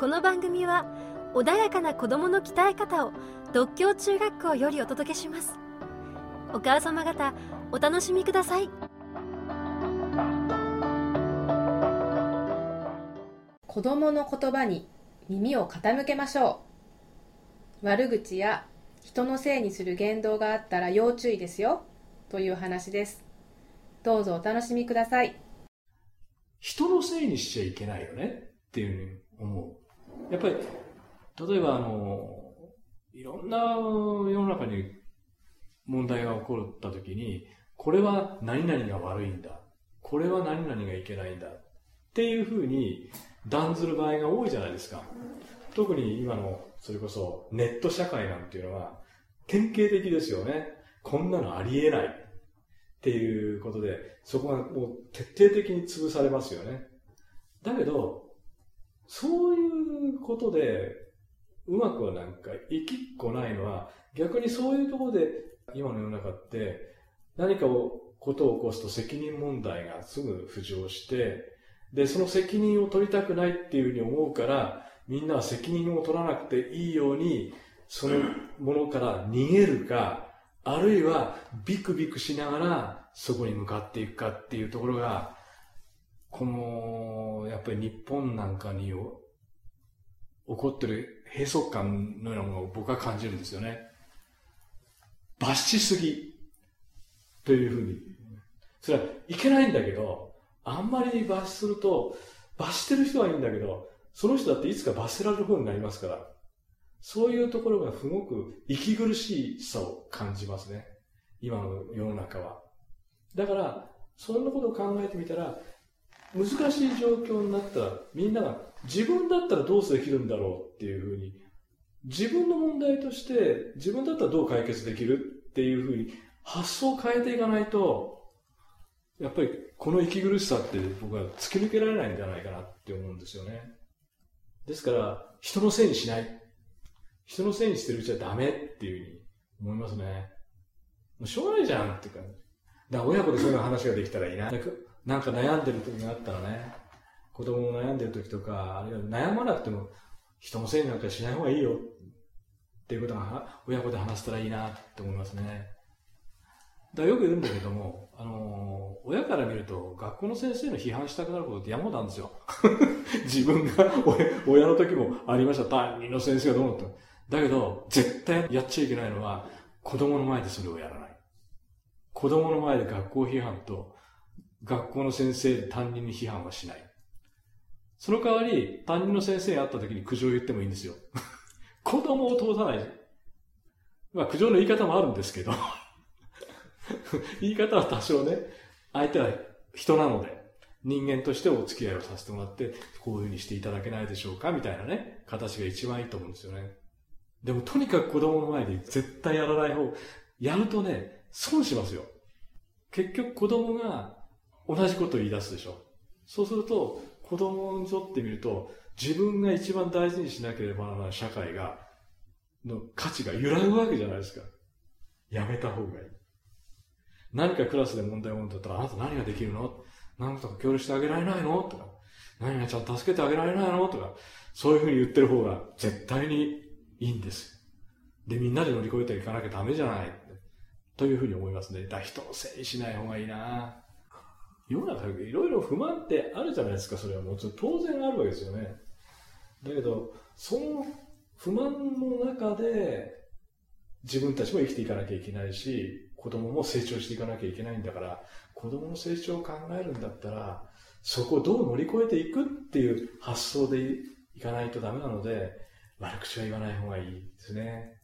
この番組は穏やかな子供の鍛え方を独協中学校よりお届けします。お母様方お楽しみください。子供の言葉に耳を傾けましょう。悪口や人のせいにする言動があったら要注意ですよ。という話です。どうぞお楽しみください。人のせいにしちゃいけないよね。っていうふうに思う。やっぱり、例えばあの、いろんな世の中に問題が起こった時に、これは何々が悪いんだ。これは何々がいけないんだ。っていうふうに断ずる場合が多いじゃないですか。特に今の、それこそネット社会なんていうのは、典型的ですよね。こんなのありえない。っていうことで、そこがもう徹底的に潰されますよね。だけど、そういうことで、うまくはなんか、生きっこないのは、逆にそういうところで、今の世の中って、何かを、ことを起こすと責任問題がすぐ浮上して、で、その責任を取りたくないっていうふうに思うから、みんなは責任を取らなくていいように、そのものから逃げるか、あるいはビクビクしながらそこに向かっていくかっていうところが、この、やっぱり日本なんかに起こってる閉塞感のようなものを僕は感じるんですよね。罰しすぎというふうに。それはいけないんだけど、あんまり罰すると、罰してる人はいいんだけど、その人だっていつか罰せられる方になりますから、そういうところがすごく息苦しさを感じますね。今の世の中は。だから、そんなことを考えてみたら、難しい状況になったら、みんなが自分だったらどうすできるんだろうっていうふうに、自分の問題として、自分だったらどう解決できるっていうふうに、発想を変えていかないと、やっぱりこの息苦しさって僕は突き抜けられないんじゃないかなって思うんですよね。ですから、人のせいにしない。人のせいにしてるうちはダメっていうふうに思いますね。もうしょうがないじゃんって感じ。だ親子でそういう話ができたらいいな。なんか悩んでる時があったらね、子供が悩んでる時とか、あるいは悩まなくても人のせいなんかしない方がいいよっていうことが親子で話したらいいなって思いますね。だよく言うんだけども、あのー、親から見ると学校の先生の批判したくなることって山ほどあるんですよ。自分が親の時もありました。担任の先生がどう思っただけど、絶対やっちゃいけないのは、子供の前でそれをやらない。子供の前で学校批判と学校の先生、担任に批判はしない。その代わり、担任の先生に会った時に苦情を言ってもいいんですよ。子供を通さない。まあ苦情の言い方もあるんですけど 言い方は多少ね、相手は人なので、人間としてお付き合いをさせてもらって、こういうふうにしていただけないでしょうかみたいなね、形が一番いいと思うんですよね。でもとにかく子供の前で絶対やらない方、やるとね、損しますよ。結局子供が同じことを言い出すでしょ。そうすると、子供にとってみると、自分が一番大事にしなければならない社会が、の価値が揺らぐわけじゃないですか。やめた方がいい。何かクラスで問題を持ったら、あなた何ができるの？何とか協力してあげられないの？とか、何がちゃんと助けてあげられないの？とか、そういうふうに言ってる方が絶対にいいんです。で、みんなで乗り越えていかなきゃダメじゃない。というふうに思いますね。だ人のせいにしない方がいいな世の中いろいろ不満ってあるじゃないですか、それはもちろん当然あるわけですよね。だけど、その不満の中で自分たちも生きていかなきゃいけないし、子供も成長していかなきゃいけないんだから、子供の成長を考えるんだったら、そこをどう乗り越えていくっていう発想でいかないとダメなので、悪口は言わない方がいいですね。